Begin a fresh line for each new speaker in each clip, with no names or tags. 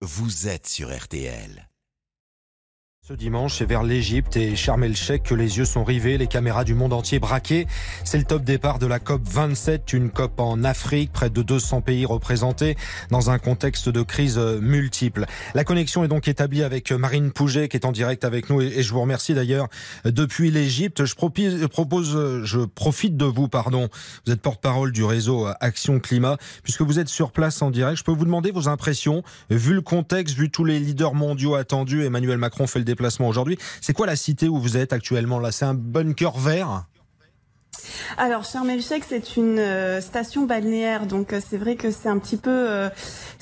vous êtes sur RTL.
Ce dimanche, c'est vers l'Égypte et Sharm el-Sheikh que les yeux sont rivés, les caméras du monde entier braquées. C'est le top départ de la COP 27, une COP en Afrique, près de 200 pays représentés dans un contexte de crise multiple. La connexion est donc établie avec Marine Pouget qui est en direct avec nous et je vous remercie d'ailleurs depuis l'Égypte. Je propose, je profite de vous, pardon. Vous êtes porte-parole du réseau Action Climat puisque vous êtes sur place en direct. Je peux vous demander vos impressions vu le contexte, vu tous les leaders mondiaux attendus. Emmanuel Macron fait le aujourd'hui. C'est quoi la cité où vous êtes actuellement là? C'est un bunker vert?
Alors, Sharm c'est une euh, station balnéaire, donc euh, c'est vrai que c'est un petit peu, euh,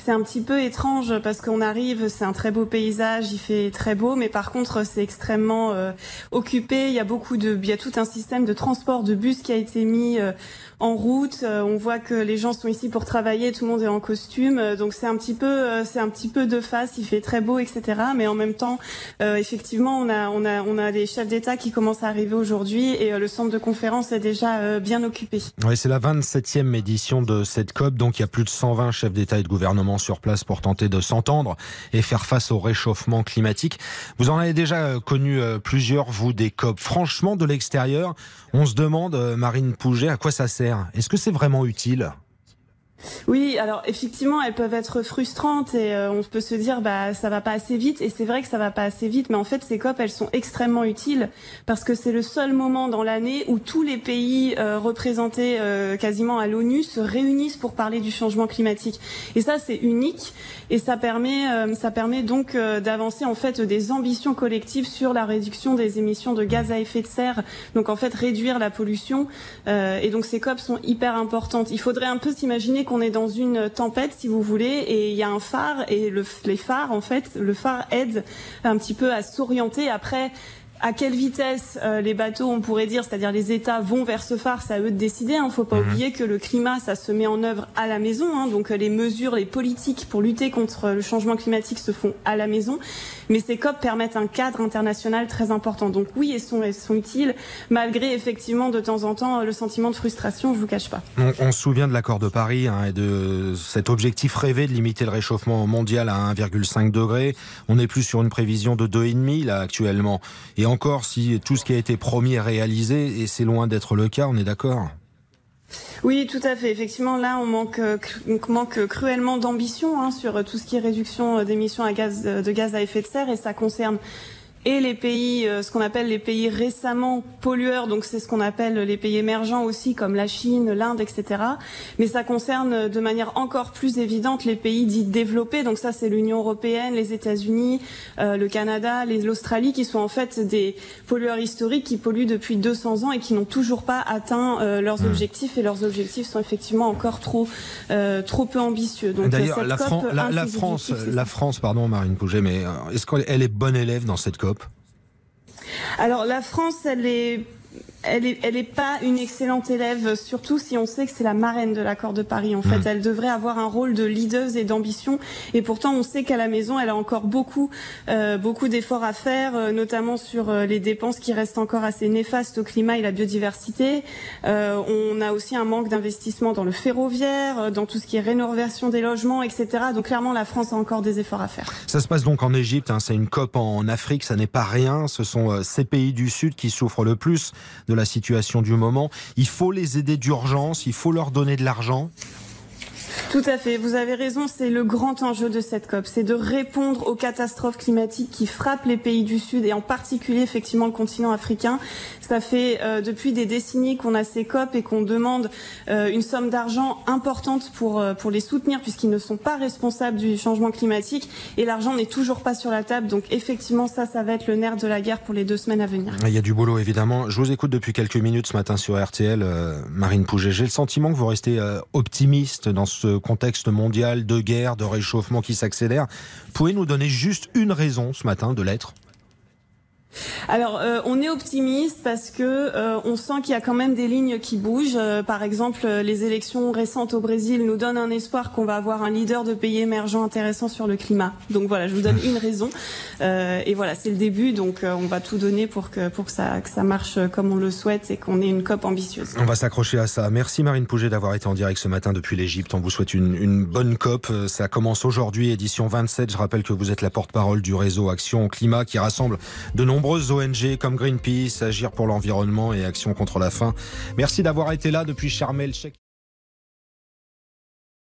c'est un petit peu étrange parce qu'on arrive, c'est un très beau paysage, il fait très beau, mais par contre c'est extrêmement occupé. Il y a beaucoup de, il y a tout un système de transport de bus qui a été mis en route. on voit que les gens sont ici pour travailler, tout le monde est en costume, donc c'est un petit peu, c'est un petit peu de face. Il fait très beau, etc. Mais en même temps, effectivement, on a, on a, on a des chefs d'État qui commencent à arriver aujourd'hui et le centre de conférence est déjà euh, bien occupé.
Oui, c'est la 27e édition de cette COP, donc il y a plus de 120 chefs d'État et de gouvernement sur place pour tenter de s'entendre et faire face au réchauffement climatique. Vous en avez déjà euh, connu euh, plusieurs, vous, des COP. Franchement, de l'extérieur, on se demande, Marine Pouget, à quoi ça sert? Est-ce que c'est vraiment utile?
Oui, alors effectivement, elles peuvent être frustrantes et euh, on peut se dire bah ça va pas assez vite et c'est vrai que ça va pas assez vite, mais en fait ces COP elles sont extrêmement utiles parce que c'est le seul moment dans l'année où tous les pays euh, représentés euh, quasiment à l'ONU se réunissent pour parler du changement climatique et ça c'est unique et ça permet ça permet donc d'avancer en fait des ambitions collectives sur la réduction des émissions de gaz à effet de serre, donc en fait réduire la pollution et donc ces COP sont hyper importantes. Il faudrait un peu s'imaginer qu'on est dans une tempête, si vous voulez, et il y a un phare, et le, les phares, en fait, le phare aide un petit peu à s'orienter. Après, à quelle vitesse euh, les bateaux, on pourrait dire, c'est-à-dire les États vont vers ce phare, c'est à eux de décider. Il hein. ne faut pas mhm. oublier que le climat, ça se met en œuvre à la maison. Hein. donc euh, les mesures, les politiques pour lutter contre le changement climatique se font à la maison. Mais ces COP permettent un cadre international très important. Donc oui, elles sont, elles sont utiles, malgré effectivement de temps en temps le sentiment de frustration, je vous cache pas.
On, se souvient de l'accord de Paris hein, et de cet objectif rêvé de limiter le réchauffement mondial à 1,5 degré. On est plus sur une prévision de 2,5 là actuellement. Et encore, si tout ce qui a été promis est réalisé, et c'est loin d'être le cas, on est d'accord
oui, tout à fait. Effectivement, là, on manque, cruellement d'ambition hein, sur tout ce qui est réduction d'émissions de gaz à effet de serre, et ça concerne et les pays, euh, ce qu'on appelle les pays récemment pollueurs, donc c'est ce qu'on appelle les pays émergents aussi, comme la Chine, l'Inde, etc. Mais ça concerne de manière encore plus évidente les pays dits développés, donc ça c'est l'Union européenne, les États-Unis, euh, le Canada, l'Australie, qui sont en fait des pollueurs historiques qui polluent depuis 200 ans et qui n'ont toujours pas atteint euh, leurs mmh. objectifs, et leurs objectifs sont effectivement encore trop, trop peu ambitieux.
D'ailleurs, la, la, France, la France, pardon Marine Pouget, mais est-ce qu'elle est bonne élève dans cette COP?
Alors la France, elle est elle n'est elle est pas une excellente élève, surtout si on sait que c'est la marraine de l'accord de Paris. En fait, hmm. elle devrait avoir un rôle de leader et d'ambition. Et pourtant, on sait qu'à la maison, elle a encore beaucoup, euh, beaucoup d'efforts à faire, euh, notamment sur euh, les dépenses qui restent encore assez néfastes au climat et la biodiversité. on a aussi un manque d'investissement dans le ferroviaire, dans tout ce qui est rénovation des logements, etc. Donc clairement, la France a encore des efforts à faire.
Ça se passe donc en Égypte. Hein, c'est une COP en Afrique. Ça n'est pas rien. Ce sont ces pays du Sud qui souffrent le plus de la situation du moment. Il faut les aider d'urgence, il faut leur donner de l'argent.
Tout à fait, vous avez raison, c'est le grand enjeu de cette COP, c'est de répondre aux catastrophes climatiques qui frappent les pays du Sud et en particulier effectivement le continent africain. Ça fait euh, depuis des décennies qu'on a ces COP et qu'on demande euh, une somme d'argent importante pour, euh, pour les soutenir puisqu'ils ne sont pas responsables du changement climatique et l'argent n'est toujours pas sur la table. Donc effectivement, ça, ça va être le nerf de la guerre pour les deux semaines à venir.
Il y a du boulot évidemment. Je vous écoute depuis quelques minutes ce matin sur RTL, Marine Pouget. J'ai le sentiment que vous restez optimiste dans ce contexte mondial de guerre, de réchauffement qui s'accélère. Pouvez nous donner juste une raison ce matin de l'être?
Alors, euh, on est optimiste parce que euh, on sent qu'il y a quand même des lignes qui bougent. Euh, par exemple, les élections récentes au Brésil nous donnent un espoir qu'on va avoir un leader de pays émergents intéressant sur le climat. Donc voilà, je vous donne une raison. et voilà, c'est le début. Donc on va tout donner pour que pour que ça que ça marche comme on le souhaite et qu'on ait une COP ambitieuse.
On va s'accrocher à ça. Merci Marine Pouget d'avoir été en direct ce matin depuis l'Égypte. On vous souhaite une, une bonne COP. Ça commence aujourd'hui, édition 27. Je rappelle que vous êtes la porte-parole du réseau Action Climat qui rassemble de nombreuses ONG comme Greenpeace, Agir pour l'environnement et Action contre la faim. Merci d'avoir été là depuis Charmel.